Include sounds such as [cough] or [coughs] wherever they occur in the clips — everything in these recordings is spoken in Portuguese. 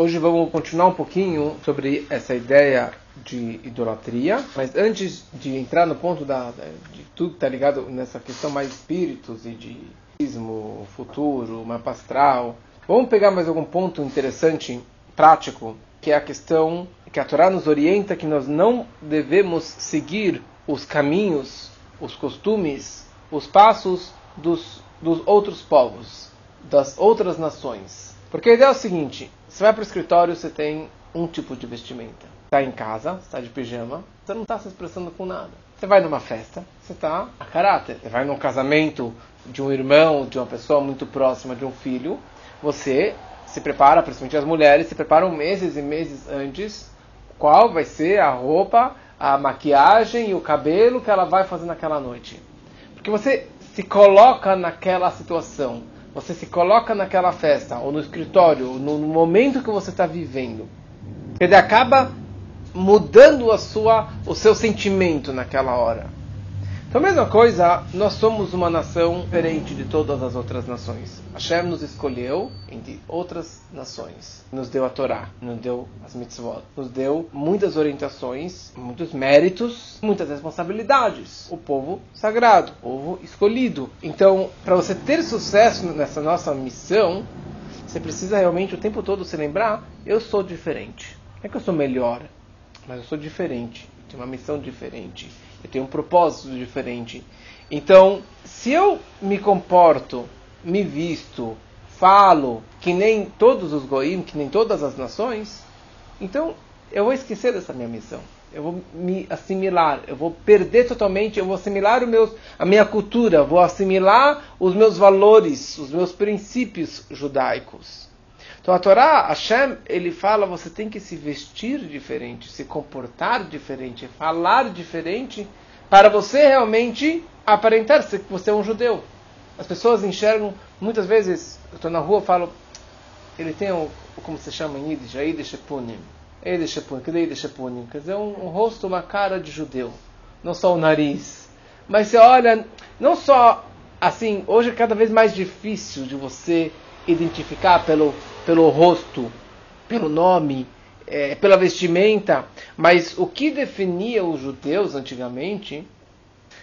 Hoje vamos continuar um pouquinho sobre essa ideia de idolatria, mas antes de entrar no ponto da, de tudo que está ligado nessa questão mais espíritos e de futuro, mapa astral, vamos pegar mais algum ponto interessante, prático, que é a questão que a Torá nos orienta que nós não devemos seguir os caminhos, os costumes, os passos dos, dos outros povos, das outras nações. Porque a ideia é o seguinte: você vai para o escritório, você tem um tipo de vestimenta. Está em casa, está de pijama, você não está se expressando com nada. Você vai numa festa, você está a caráter. Você vai num casamento de um irmão, de uma pessoa muito próxima, de um filho, você se prepara, principalmente as mulheres, se preparam meses e meses antes qual vai ser a roupa, a maquiagem e o cabelo que ela vai fazer naquela noite. Porque você se coloca naquela situação, você se coloca naquela festa, ou no escritório, no, momento que você está vivendo. Ele acaba mudando a sua, o seu sentimento naquela hora. Então, a mesma coisa, nós somos uma nação diferente de todas as outras nações. Hashem nos escolheu entre outras nações. Nos deu a Torá, nos deu as mitzvot, nos deu muitas orientações, muitos méritos, muitas responsabilidades. O povo sagrado, o povo escolhido. Então, para você ter sucesso nessa nossa missão, você precisa realmente o tempo todo se lembrar: eu sou diferente. Não é que eu sou melhor, mas eu sou diferente. Tenho uma missão diferente eu tenho um propósito diferente. Então, se eu me comporto, me visto, falo que nem todos os goim, que nem todas as nações, então eu vou esquecer dessa minha missão. Eu vou me assimilar, eu vou perder totalmente, eu vou assimilar meus, a minha cultura, vou assimilar os meus valores, os meus princípios judaicos. Então a Torá, Hashem, ele fala, você tem que se vestir diferente, se comportar diferente, falar diferente, para você realmente aparentar que você é um judeu. As pessoas enxergam, muitas vezes, eu estou na rua falo, ele tem o, como se chama em Yiddish, a Yiddish Epunim. Que Yiddish Epunim? Quer dizer, um, um rosto, uma cara de judeu, não só o nariz. Mas você olha, não só assim, hoje é cada vez mais difícil de você identificar pelo, pelo rosto, pelo nome, é, pela vestimenta, mas o que definia os judeus antigamente,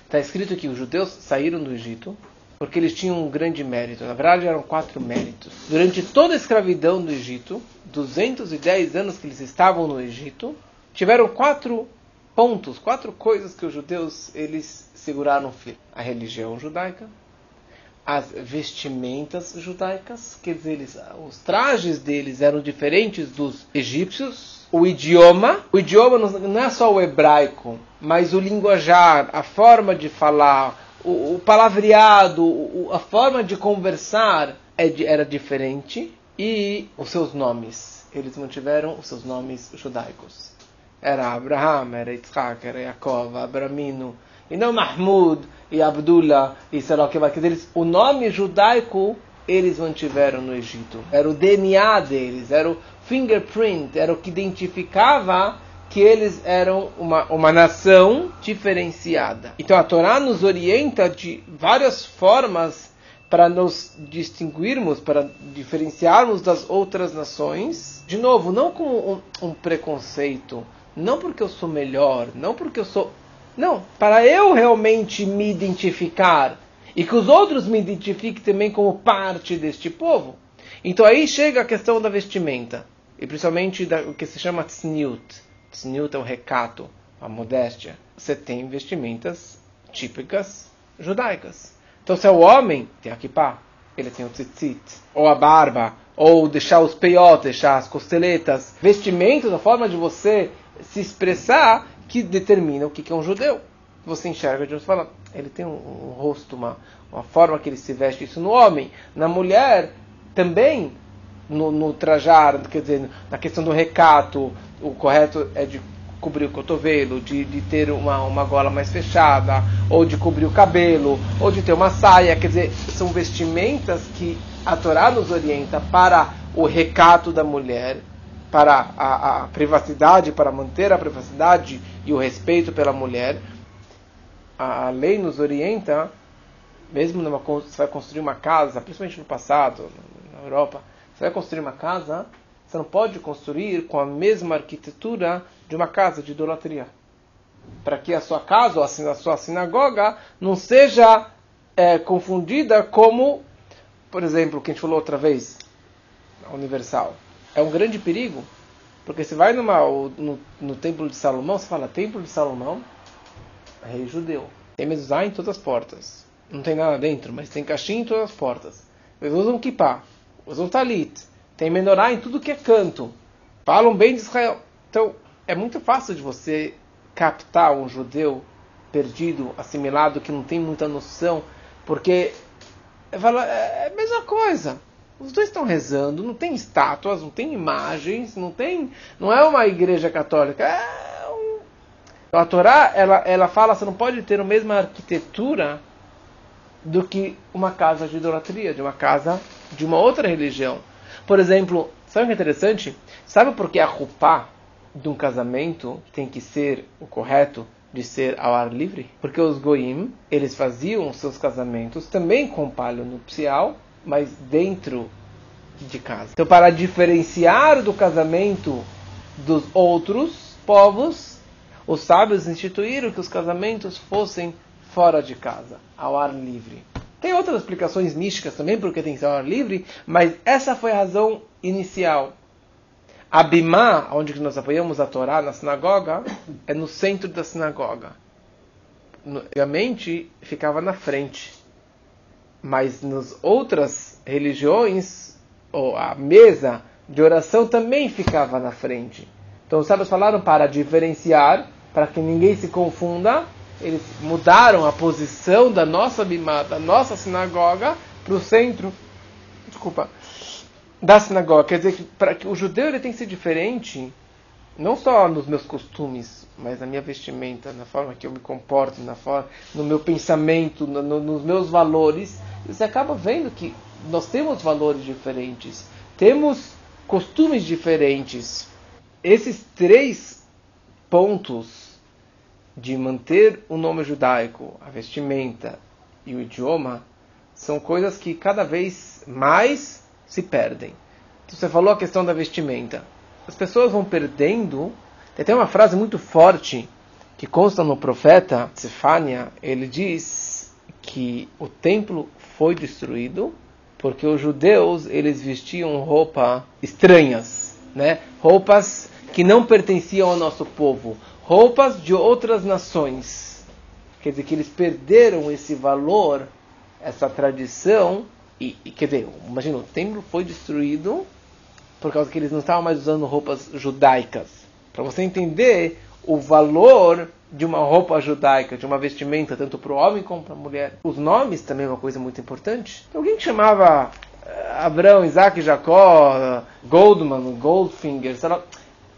está escrito que os judeus saíram do Egito porque eles tinham um grande mérito. Na verdade, eram quatro méritos. Durante toda a escravidão do Egito, 210 anos que eles estavam no Egito, tiveram quatro pontos, quatro coisas que os judeus eles seguraram firme: a religião judaica, as vestimentas judaicas, quer dizer, eles, os trajes deles eram diferentes dos egípcios, o idioma, o idioma não é só o hebraico, mas o linguajar, a forma de falar, o, o palavreado, o, a forma de conversar é era diferente e os seus nomes, eles mantiveram os seus nomes judaicos. Era Abraham, era Yitzhak, era Yaakov, Abramino, e não Mahmud e Abdullah e sei lá o que vai. Quer dizer, o nome judaico eles mantiveram no Egito. Era o DNA deles, era o fingerprint, era o que identificava que eles eram uma, uma nação diferenciada. Então a Torá nos orienta de várias formas para nos distinguirmos, para diferenciarmos das outras nações. De novo, não como um, um preconceito, não porque eu sou melhor, não porque eu sou não, para eu realmente me identificar e que os outros me identifiquem também como parte deste povo. Então aí chega a questão da vestimenta, e principalmente da, o que se chama tsniut. Tsniut é o recato, a modéstia. Você tem vestimentas típicas judaicas. Então se é o homem, tem a kippah, ele tem o tzitzit, ou a barba, ou deixar os peiot, deixar as costeletas. Vestimentos, a forma de você se expressar que determina o que é um judeu. Você enxerga de fala, ele tem um, um, rosto, uma, uma forma que ele se veste, isso no homem. Na mulher, também, no, no trajar, quer dizer, na questão do recato, o correto é de cobrir o cotovelo, de, de ter uma, uma gola mais fechada, ou de cobrir o cabelo, ou de ter uma saia, quer dizer, são vestimentas que a Torá nos orienta para o recato da mulher, para a, a privacidade, para manter a privacidade e o respeito pela mulher, a, lei nos orienta, mesmo numa, você vai construir uma casa, principalmente no passado, na Europa, você vai construir uma casa, você não pode construir com a mesma arquitetura de uma casa de idolatria. Para que a sua casa ou a sua sinagoga não seja é, confundida como, por exemplo, o que a gente falou outra vez, a Universal. É um grande perigo, porque você vai numa, no, no Templo de Salomão, você fala Templo de Salomão, rei judeu. Tem mezuzá em todas as portas. Não tem nada dentro, mas tem caixinha em todas as portas. Eles usam kippah, usam talit, tem menorá em tudo que é canto. Falam bem de Israel. Então, é muito fácil de você captar um judeu perdido, assimilado, que não tem muita noção, porque fala, é, é a mesma coisa. Os dois estão rezando, não tem estátuas, não tem imagens, não tem, não é uma igreja católica. É um... A Torá, ela, ela fala, você não pode ter a mesma arquitetura do que uma casa de idolatria, de uma casa de uma outra religião. Por exemplo, sabe o que é interessante? Sabe por que a roupa de um casamento tem que ser o correto de ser ao ar livre? Porque os goim, eles faziam seus casamentos também com palho nupcial, mas dentro de casa. Então, para diferenciar do casamento dos outros povos, os sábios instituíram que os casamentos fossem fora de casa, ao ar livre. Tem outras explicações místicas também porque tem que ser ao ar livre, mas essa foi a razão inicial. A Bimá, onde nós apoiamos a Torá na sinagoga, é no centro da sinagoga. Antigamente ficava na frente. Mas nas outras religiões, ou a mesa de oração também ficava na frente. Então os sábios falaram para diferenciar, para que ninguém se confunda, eles mudaram a posição da nossa bimá, da nossa sinagoga, para o centro, desculpa, da sinagoga. Quer dizer que, para que o judeu ele tem que ser diferente, não só nos meus costumes, mas na minha vestimenta, na forma que eu me comporto, na forma, no meu pensamento, no, no, nos meus valores. Você acaba vendo que nós temos valores diferentes, temos costumes diferentes. Esses três pontos de manter o nome judaico, a vestimenta e o idioma, são coisas que cada vez mais se perdem. Então, você falou a questão da vestimenta. As pessoas vão perdendo. Tem até uma frase muito forte que consta no profeta Sefania. Ele diz que o templo foi destruído porque os judeus eles vestiam roupas estranhas, né? Roupas que não pertenciam ao nosso povo, roupas de outras nações. Quer dizer, que eles perderam esse valor, essa tradição, e, e quer dizer, imagina, o templo foi destruído por causa que eles não estavam mais usando roupas judaicas. Para você entender o valor de uma roupa judaica, de uma vestimenta, tanto para o homem como para a mulher. Os nomes também é uma coisa muito importante. Alguém que chamava eh, Abraão, Isaac, Jacó, Goldman, Goldfinger, lá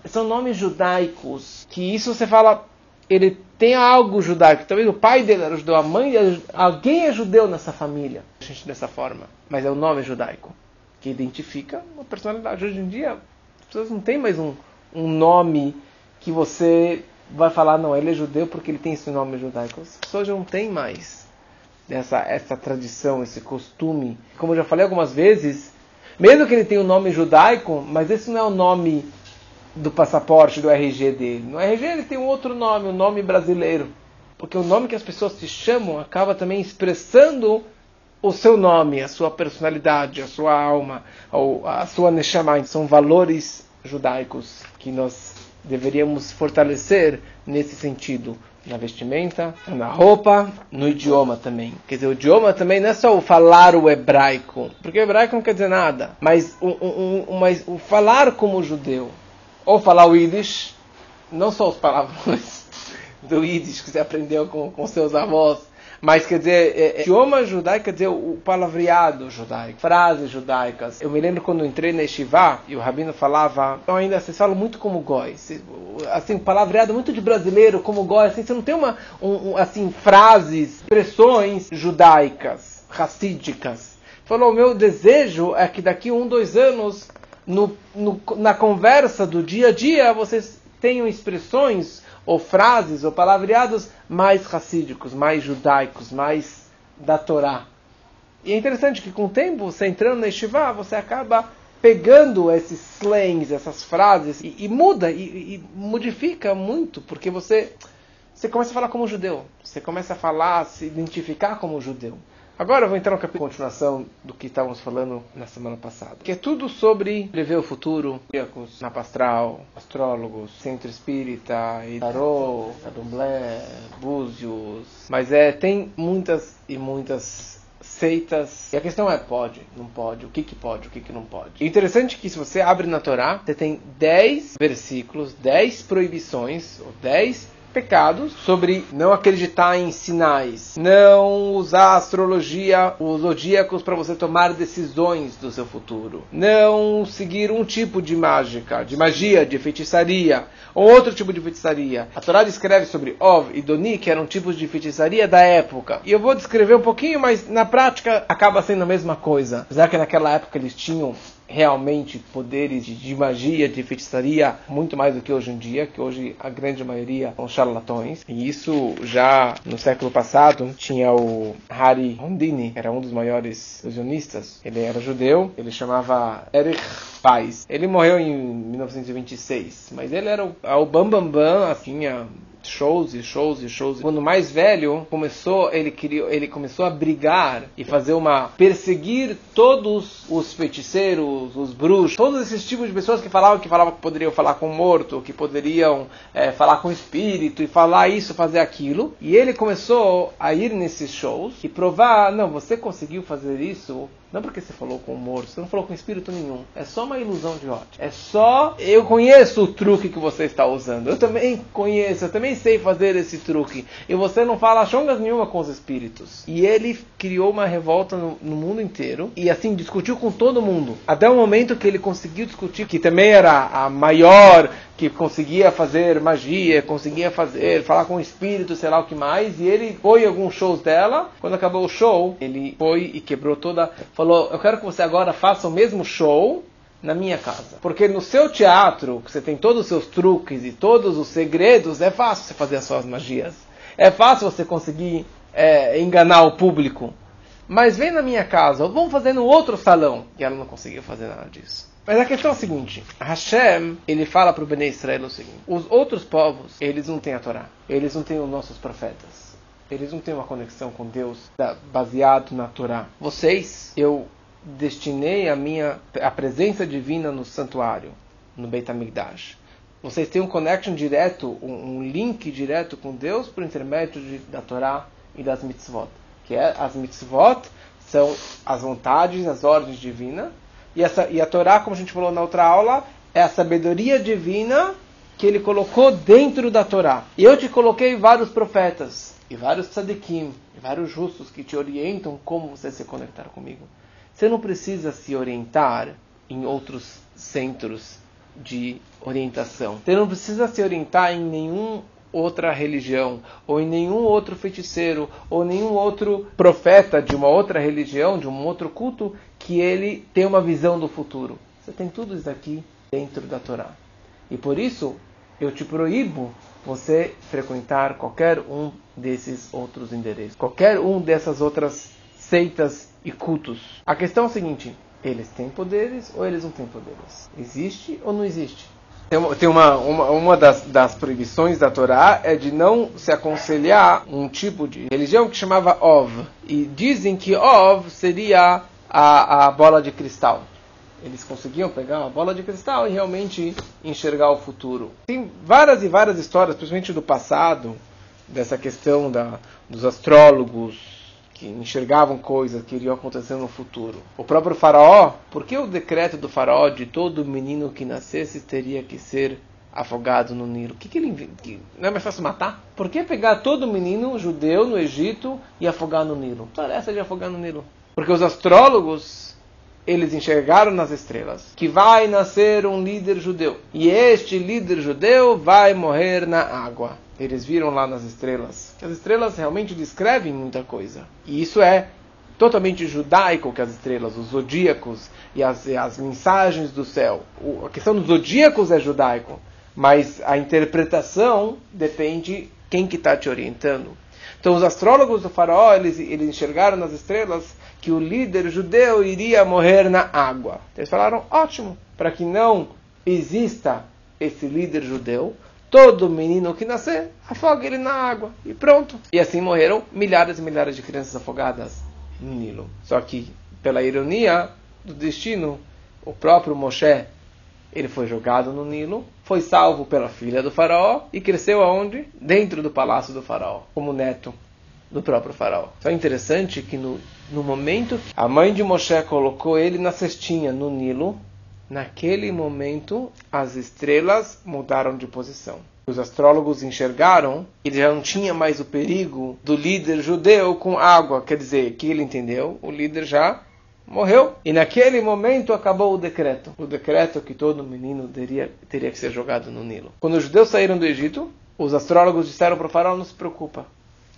são nomes judaicos, que isso você fala, ele tem algo judaico. Talvez o pai dele era judeu, a mãe, alguém é judeu nessa família. A gente dessa forma, mas é o nome judaico que identifica uma personalidade. Hoje em dia, as pessoas não têm mais um, um nome que você vai falar, não, ele é judeu porque ele tem esse nome judaico. As pessoas não têm mais essa, essa tradição, esse costume. Como eu já falei algumas vezes, mesmo que ele tenha um nome judaico, mas esse não é o nome do passaporte, do RG dele. No RG ele tem um outro nome, um nome brasileiro. Porque o nome que as pessoas se chamam acaba também expressando o seu nome, a sua personalidade, a sua alma, a sua neshama. São valores judaicos que nós deveríamos fortalecer nesse sentido. Na vestimenta, na roupa, no idioma também. Quer dizer, o idioma também não é só o falar o hebraico, porque o hebraico não quer dizer nada, mas o, o, o, mas o falar como judeu, ou falar o Yiddish, não só os palavrões [laughs] do Yiddish que você aprendeu com, com seus avós, mas quer dizer, é, é, idioma judaico quer dizer o palavreado judaico, frases judaicas. Eu me lembro quando entrei na Yeshiva e o rabino falava, então ainda vocês falam muito como goi, assim, palavreado muito de brasileiro como goi, assim, você não tem uma, um, um, assim, frases, expressões judaicas, racídicas. Falou, meu desejo é que daqui um, dois anos no, no, na conversa do dia a dia vocês tenham expressões ou frases ou palavreados mais racídicos, mais judaicos, mais da Torá. E é interessante que com o tempo, você entrando na Yeshiva, você acaba pegando esses slangs, essas frases, e, e muda, e, e, modifica muito, porque você, você começa a falar como judeu, você começa a falar, a se identificar como judeu. Agora eu vou entrar no capítulo continuação do que estávamos falando na semana passada, que é tudo sobre prever o futuro, mapa astral, astrólogos, centro espírita, tarô, candomblé, búzios, mas é tem muitas e muitas seitas. E a questão é, pode, não pode, o que, que pode, o que, que não pode. E interessante é que se você abre na Torá, você tem 10 versículos, 10 proibições, ou 10 pecados sobre não acreditar em sinais, não usar a astrologia, os zodíacos para você tomar decisões do seu futuro, não seguir um tipo de mágica, de magia, de feitiçaria, ou outro tipo de feitiçaria. A Torá descreve sobre Ov e Doni, que eram tipos de feitiçaria da época. E eu vou descrever um pouquinho, mas na prática acaba sendo a mesma coisa. Apesar que naquela época eles tinham realmente poderes de, magia, de feitiçaria, muito mais do que hoje em dia, que hoje a grande maioria são charlatões. E isso já no século passado tinha o Hari Hondini, era um dos maiores ilusionistas. Ele era judeu, ele chamava Erich Pais. Ele morreu em 1926, mas ele era o, o Bambambam, Bam Bam, assim, a shows e shows e shows. Quando mais velho, começou, ele criou, ele começou a brigar e fazer uma perseguir todos os feiticeiros, os bruxos, todos esses tipos de pessoas que falavam que falavam que poderiam falar com o morto, que poderiam é, falar com o espírito e falar isso, fazer aquilo. E ele começou a ir nesses shows e provar, não, você conseguiu fazer isso não porque você falou com o morto, você não falou com espírito nenhum. É só uma ilusão de ótica. É só. Eu conheço o truque que você está usando. Eu também conheço, eu também sei fazer esse truque. E você não fala chongas nenhuma com os espíritos. E ele criou uma revolta no, no mundo inteiro. E assim, discutiu com todo mundo. Até o momento que ele conseguiu discutir, que também era a maior que conseguia fazer magia, conseguia fazer, falar com espírito, sei lá o que mais, e ele foi em alguns shows dela. Quando acabou o show, ele foi e quebrou toda. Falou: Eu quero que você agora faça o mesmo show na minha casa. Porque no seu teatro, que você tem todos os seus truques e todos os segredos, é fácil você fazer as suas magias. É fácil você conseguir é, enganar o público. Mas vem na minha casa, vamos fazer no outro salão. E ela não conseguiu fazer nada disso. Mas a questão é a seguinte: Hashem, ele fala para o Bnei Israel o seguinte: os outros povos, eles não têm a Torá, eles não têm os nossos profetas, eles não têm uma conexão com Deus baseado na Torá. Vocês, eu destinei a minha a presença divina no santuário, no Beit HaMikdash. Vocês têm um connection direto, um, um link direto com Deus por intermédio de, da Torá e das mitzvot. Que é as mitzvot são as vontades, as ordens divinas e, essa, e a Torá, como a gente falou na outra aula, é a sabedoria divina que ele colocou dentro da Torá. E eu te coloquei vários profetas, e vários tzadikim, e vários justos que te orientam como você se conectar comigo. Você não precisa se orientar em outros centros de orientação. Você não precisa se orientar em nenhum outra religião, ou em nenhum outro feiticeiro, ou nenhum outro profeta de uma outra religião, de um outro culto, que ele tem uma visão do futuro. Você tem tudo isso aqui dentro da Torá. E por isso, eu te proíbo você frequentar qualquer um desses outros endereços, qualquer um dessas outras seitas e cultos. A questão é a seguinte: eles têm poderes ou eles não têm poderes? Existe ou não existe? Tem uma, tem uma, uma, uma das, das, proibições da Torá é de não se aconselhar um tipo de religião que chamava Ov. E dizem que Ov seria a, a bola de cristal. Eles conseguiam pegar uma bola de cristal e realmente enxergar o futuro. Tem várias e várias histórias, principalmente do passado, dessa questão da, dos astrólogos, que enxergavam coisas que iriam acontecer no futuro. O próprio faraó, por que o decreto do faraó de todo menino que nascesse teria que ser afogado no Nilo? Que que ele que não é mais fácil matar? Por que pegar todo menino judeu no Egito e afogar no Nilo? Parece de afogar no Nilo. Porque os astrólogos eles enxergaram nas estrelas que vai nascer um líder judeu e este líder judeu vai morrer na água eles viram lá nas estrelas. As estrelas realmente descrevem muita coisa. E isso é totalmente judaico que as estrelas, os zodíacos e as, e as mensagens do céu. O, a questão dos zodíacos é judaico, mas a interpretação depende quem que está te orientando. Então os astrólogos do faraó, eles, eles enxergaram nas estrelas que o líder judeu iria morrer na água. Eles falaram: ótimo, para que não exista esse líder judeu, todo menino que nascer, afoga ele na água e pronto. E assim morreram milhares e milhares de crianças afogadas no Nilo. Só que, pela ironia do destino, o próprio Moshe, ele foi jogado no Nilo, foi salvo pela filha do faraó e cresceu aonde? Dentro do palácio do faraó, como neto do próprio faraó. Só é interessante que no, no momento que a mãe de Moshe colocou ele na cestinha no Nilo, naquele momento as estrelas mudaram de posição. Os astrólogos enxergaram que já não tinha mais o perigo do líder judeu com água. Quer dizer, que ele entendeu, o líder já morreu. E naquele momento acabou o decreto. O decreto que todo menino teria, teria que ser jogado no Nilo. Quando os judeus saíram do Egito, os astrólogos disseram para o faraó, não se preocupa.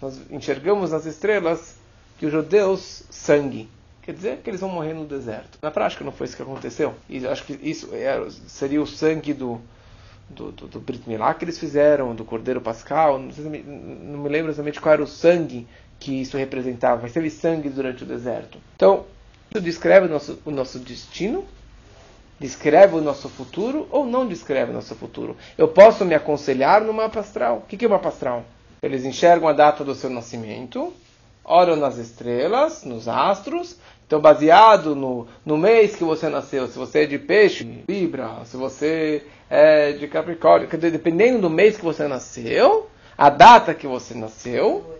Nós enxergamos nas estrelas que os judeus sangue. Quer dizer que eles vão morrer no deserto. Na prática não foi isso que aconteceu. E acho que isso seria o sangue do, do, do, do Brit Milá que eles fizeram, do Cordeiro Pascal. Não, me, não me lembro exatamente qual era o sangue que isso representava, mas teve sangue durante o deserto. Então, isso descreve o nosso, o nosso destino, descreve o nosso futuro ou não descreve o nosso futuro. Eu posso me aconselhar no mapa astral. O que é o mapa astral? Eles enxergam a data do seu nascimento, olham nas estrelas, nos astros. Então, baseado no, no mês que você nasceu, se você é de peixe, Libra, se você é de Capricórnio, dependendo do mês que você nasceu, a data que você nasceu,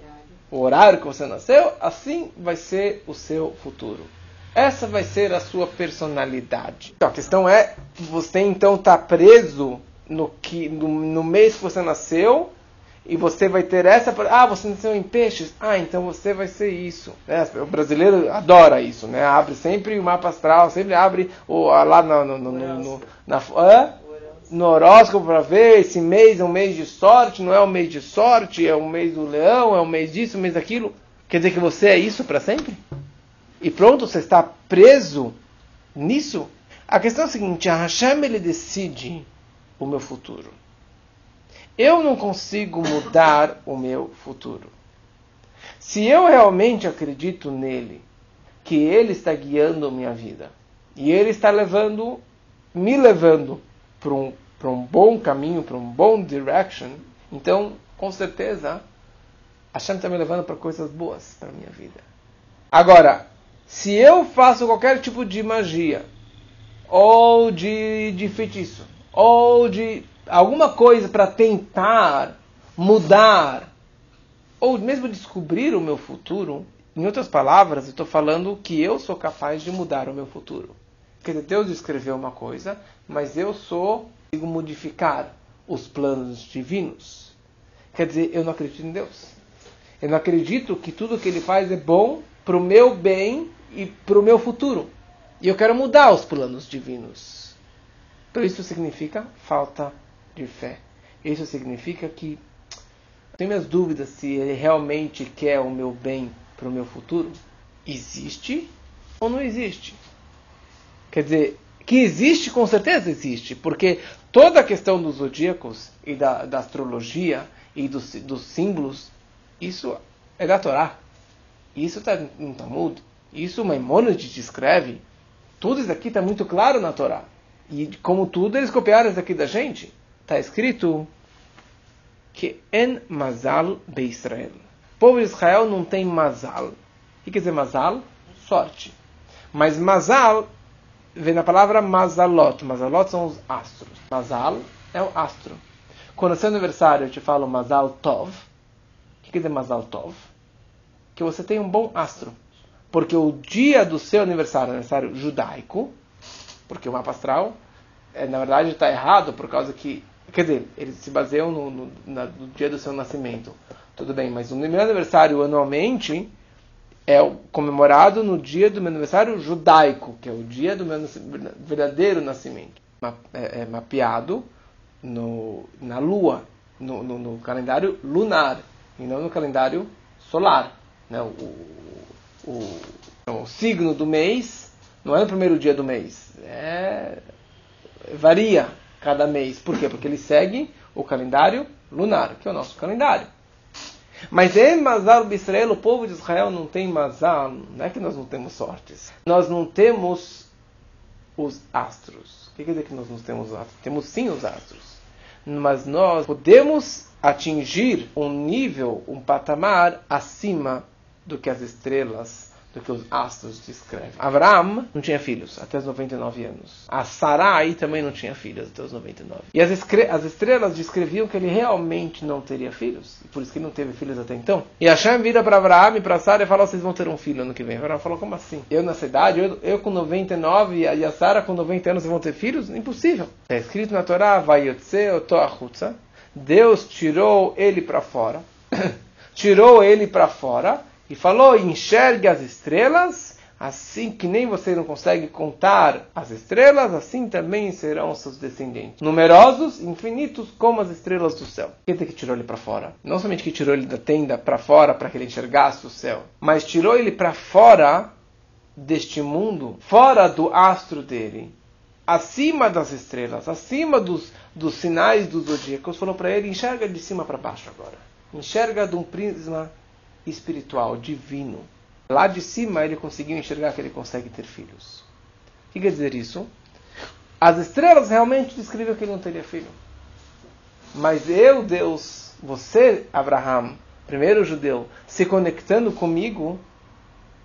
o horário que você nasceu, assim vai ser o seu futuro. Essa vai ser a sua personalidade. Então, a questão é, você então está preso no, que, no, no mês que você nasceu e você vai ter essa. Ah, você nasceu em peixes? Ah, então você vai ser isso. É, o brasileiro adora isso, né? Abre sempre o mapa astral, sempre abre o, lá no, no, no, no na, ah, no horóscopo para ver esse mês é um mês de sorte, não é um mês de sorte, é um mês do leão, é um mês disso, um mês daquilo. Quer dizer que você é isso para sempre? E pronto, você está preso nisso? A questão é a seguinte: a Hashem ele decide o meu futuro. Eu não consigo mudar o meu futuro. Se eu realmente acredito nele, que ele está guiando minha vida, e ele está levando, me levando para um, para um bom caminho, para um bom direction, então, com certeza, Hashem está me levando para coisas boas para a minha vida. Agora, se eu faço qualquer tipo de magia, ou de, de feitiço, ou de alguma coisa para tentar mudar ou mesmo descobrir o meu futuro, em outras palavras, eu estou falando que eu sou capaz de mudar o meu futuro. Quer dizer, Deus escreveu uma coisa, mas eu sou, digo, modificar os planos divinos. Quer dizer, eu não acredito em Deus. Eu não acredito que tudo que Ele faz é bom para o meu bem e para o meu futuro. E eu quero mudar os planos divinos. Então isso significa falta de fé. Isso significa que tenho minhas dúvidas se ele realmente quer o meu bem para o meu futuro. Existe ou não existe? Quer dizer, que existe, com certeza existe, porque toda a questão dos zodíacos e da, da astrologia e dos, dos, símbolos, isso é da Torá. Isso está no Talmud. Isso Maimonides descreve. Tudo isso aqui está muito claro na Torá. E como tudo, eles copiaram isso aqui da gente está escrito que en mazal be Israel. O povo de Israel não tem mazal. O que quer dizer mazal? Sorte. Mas mazal vem na palavra mazalot. Mazalot são os astros. Mazal é o astro. Quando é seu aniversário eu te falo mazal tov. O que quer dizer mazal tov? Que você tem um bom astro. Porque o dia do seu aniversário, aniversário judaico, porque o mapa astral, é, na verdade está errado por causa que Quer dizer, eles se baseiam no, no, na, no, dia do seu nascimento. Tudo bem, mas o meu aniversário anualmente é comemorado no dia do meu aniversário judaico, que é o dia do meu verdadeiro nascimento. É, é mapeado no, na lua, no, no, no, calendário lunar, e não no calendário solar. Né? O, o, o, signo do mês não é no primeiro dia do mês, é, varia cada mês. Por quê? Porque ele segue o calendário lunar, que é o nosso calendário. Mas em Mazal Israel, o povo de Israel não tem Mazal, não é que nós não temos sortes. Nós não temos os astros. O que quer dizer que nós não temos os astros? Temos sim os astros. Mas nós podemos atingir um nível, um patamar acima do que as estrelas do que os astros descrevem. Abraão não tinha filhos até os 99 anos. A Sarai também não tinha filhos até os 99. E as, as estrelas descreviam que ele realmente não teria filhos. Por isso que ele não teve filhos até então. E Hashem vira para Abraão e para Sara e fala: vocês vão ter um filho ano que vem. Abraão falou: como assim? Eu nessa idade, eu, eu com 99 e a Sara com 90 anos vão ter filhos? Impossível. É escrito na Torá: vai Deus tirou ele para fora. [coughs] tirou ele para fora e falou: enxergue as estrelas, assim que nem você não consegue contar as estrelas, assim também serão seus descendentes. Numerosos, infinitos, como as estrelas do céu. Quer dizer que tirou ele para fora? Não somente que tirou ele da tenda para fora para que ele enxergasse o céu, mas tirou ele para fora deste mundo, fora do astro dele, acima das estrelas, acima dos, dos sinais dos zodíacos, falou para ele: enxerga de cima para baixo agora. Enxerga de um prisma espiritual, divino. Lá de cima ele conseguiu enxergar que ele consegue ter filhos. O que quer dizer isso? As estrelas realmente descrevem que ele não teria filho. Mas eu, Deus, você, Abraham, primeiro judeu, se conectando comigo,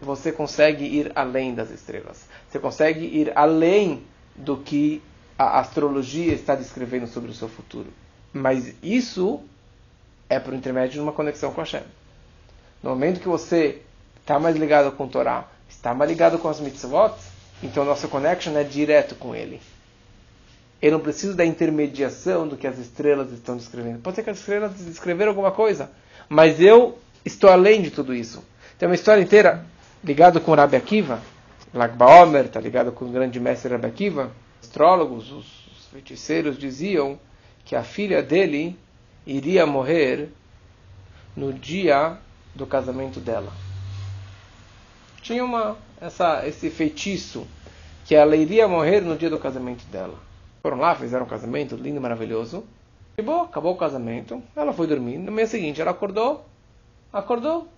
você consegue ir além das estrelas. Você consegue ir além do que a astrologia está descrevendo sobre o seu futuro. Mas isso é por intermédio de uma conexão com a Hashem. No momento que você está mais ligado com o Torá, está mais ligado com as mitzvot, então nossa connection é direto com ele. Eu não preciso da intermediação do que as estrelas estão descrevendo. Pode ser que as estrelas descreveram alguma coisa, mas eu estou além de tudo isso. Tem uma história inteira ligada com Rabi Akiva. Lag Baomer está ligado com o grande mestre Rabi Akiva. Os astrólogos, os feiticeiros diziam que a filha dele iria morrer no dia do casamento dela. Tinha uma, essa, esse feitiço que ela iria morrer no dia do casamento dela. Foram lá, fizeram um casamento lindo, maravilhoso. E bom, acabou o casamento. Ela foi dormir. No mês seguinte, ela acordou. Acordou.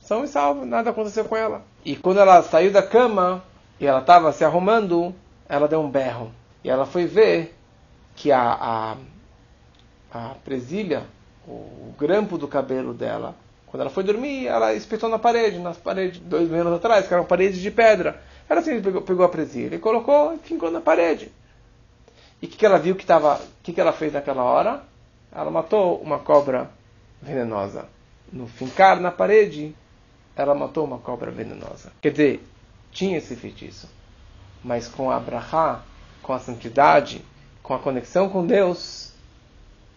São e salvo. Nada aconteceu com ela. E quando ela saiu da cama e ela estava se arrumando, ela deu um berro. E ela foi ver que a, a, a presilha, o grampo do cabelo dela, quando ela foi dormir, ela espetou na parede, nas paredes, dois mil anos atrás, que eram paredes de pedra. Ela assim, pegou, pegou a presilha e colocou e ficou na parede. E o que, que ela viu que estava. O que, que ela fez naquela hora? Ela matou uma cobra venenosa. No fincar na parede, ela matou uma cobra venenosa. Quer dizer, tinha esse feitiço. Mas com a brahá, com a santidade, com a conexão com Deus,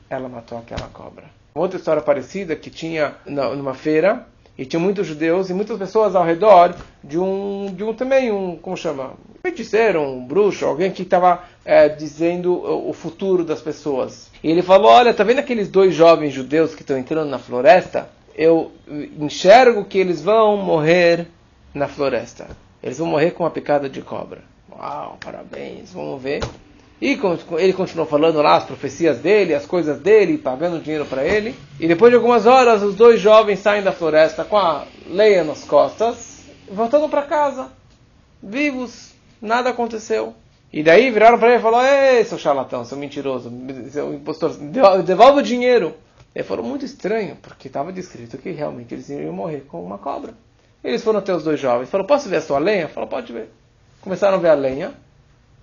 ela matou aquela cobra outra história parecida que tinha numa feira e tinha muitos judeus e muitas pessoas ao redor de um, de um também, um, como chama? Um feiticeiro, um bruxo, alguém que estava é, dizendo o futuro das pessoas. E ele falou: Olha, tá vendo aqueles dois jovens judeus que estão entrando na floresta? Eu enxergo que eles vão morrer na floresta. Eles vão morrer com uma picada de cobra. Uau, parabéns, vamos ver. E ele continuou falando lá as profecias dele, as coisas dele, pagando dinheiro para ele. E depois de algumas horas, os dois jovens saem da floresta com a leia nas costas, voltando para casa, vivos, nada aconteceu. E daí viraram para ele e falaram: Ei, seu charlatão, seu mentiroso, seu impostor, devolve o dinheiro. Ele falou muito estranho, porque estava descrito que realmente eles iriam morrer com uma cobra. Eles foram até os dois jovens, falaram: Posso ver a sua lenha? Falou: Pode ver. Começaram a ver a lenha.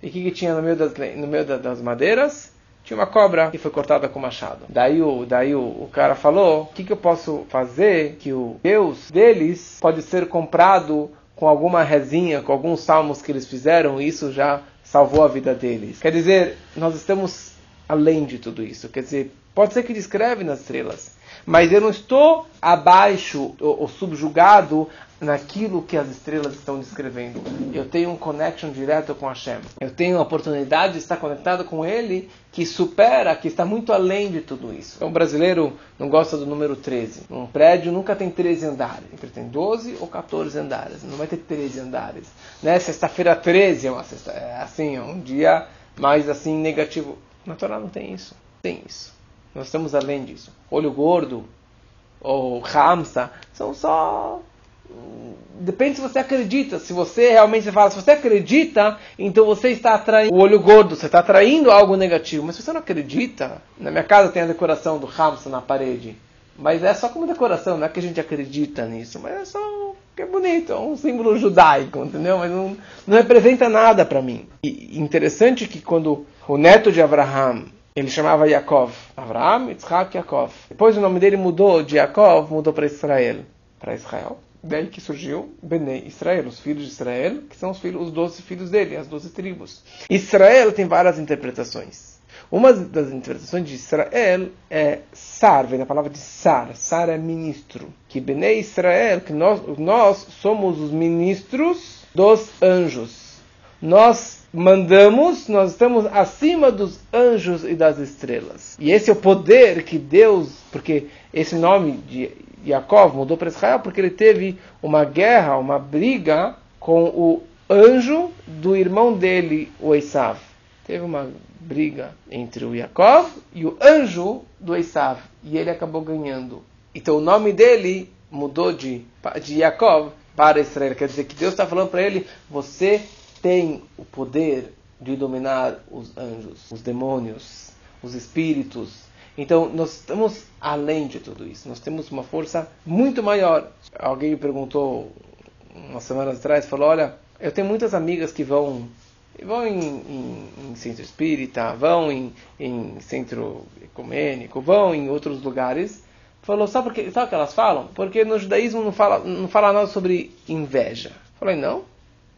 E o que, que, tinha no meio, das, no meio das madeiras? Tinha uma cobra que foi cortada com machado. Daí o, daí o, o cara falou: o que, que eu posso fazer que o Deus deles pode ser comprado com alguma rezinha, com alguns salmos que eles fizeram, e isso já salvou a vida deles. Quer dizer, nós estamos além de tudo isso. Quer dizer, pode ser que descreve nas estrelas, mas eu não estou abaixo ou, subjugado naquilo que as estrelas estão descrevendo. Eu tenho um connection direto com Hashem. Eu tenho a oportunidade de estar conectado com Ele que supera, que está muito além de tudo isso. Então, o brasileiro não gosta do número 13. Um prédio nunca tem 13 andares. Ele tem 12 ou 14 andares. Não vai ter 13 andares. Né? Sexta-feira 13 é, uma sexta, é assim, é um dia mais assim negativo. Na Torá não tem isso. Tem isso. Nós estamos além disso. Olho gordo, ou Hamsa, são só Depende se você acredita. Se você realmente fala, se você acredita, então você está atraindo o olho gordo, você está atraindo algo negativo. Mas se você não acredita, na minha casa tem a decoração do Hamsa na parede. Mas é só como decoração, não é que a gente acredita nisso, mas é só que é bonito, é um símbolo judaico, entendeu? Mas não, não representa nada para mim. E interessante que quando o neto de Abraham, ele chamava Yaakov, Abraham, Yitzhak, Yaakov. Depois o nome dele mudou de Yaakov, mudou para Israel, para Israel. Daí que surgiu Benei Israel, os filhos de Israel, que são os, filhos, os 12 filhos dele, as 12 tribos. Israel tem várias interpretações. Uma das interpretações de Israel é Sar, vem da palavra de Sar. Sar é ministro. Que Benei Israel, que nós, nós somos os ministros dos anjos. Nós mandamos, nós estamos acima dos anjos e das estrelas. E esse é o poder que Deus, porque esse nome de Yaakov mudou para Israel porque ele teve uma guerra, uma briga com o anjo do irmão dele, o Esav. Teve uma briga entre o Yaakov e o anjo do Esav. E ele acabou ganhando. Então o nome dele mudou de, de Yaakov para Israel. Quer dizer que Deus está falando para ele: você tem o poder de dominar os anjos, os demônios, os espíritos, então, nós estamos além de tudo isso. Nós temos uma força muito maior. Alguém me perguntou umas semanas atrás, falou, olha, eu tenho muitas amigas que vão vão em, em, em centro espírita, vão em, em, centro ecumênico, vão em outros lugares. Falou, sabe, porque, sabe o que elas falam? Porque no judaísmo não fala, não fala nada sobre inveja. Falei, não,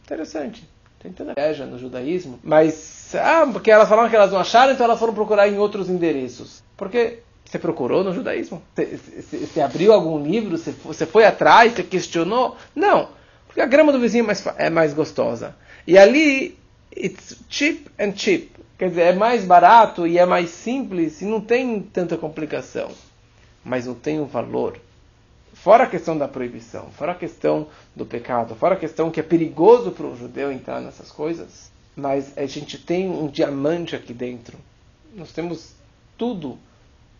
interessante. Tem tanta inveja no judaísmo, mas ah, porque elas falaram que elas não acharam, então elas foram procurar em outros endereços. Porque você procurou no judaísmo? Você, abriu algum livro? Você, você, foi atrás? Você questionou? Não. Porque a grama do vizinho é mais, é mais gostosa. E ali, it's cheap and cheap. Quer dizer, é mais barato e é mais simples e não tem tanta complicação. Mas não tem o valor. Fora a questão da proibição, fora a questão do pecado, fora a questão que é perigoso para o judeu entrar nessas coisas, mas a gente tem um diamante aqui dentro. Nós temos tudo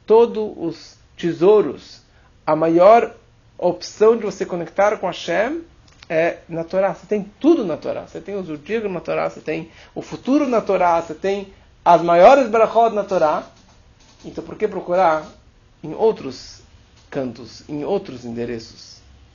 todos os tesouros, a maior opção de você conectar com Hashem é na Torá. Você tem tudo na Torá. Você tem os Urdigos na Torá, você tem o futuro na Torá, você tem as maiores brachot na Torá. Então por que procurar em outros cantos, em outros endereços?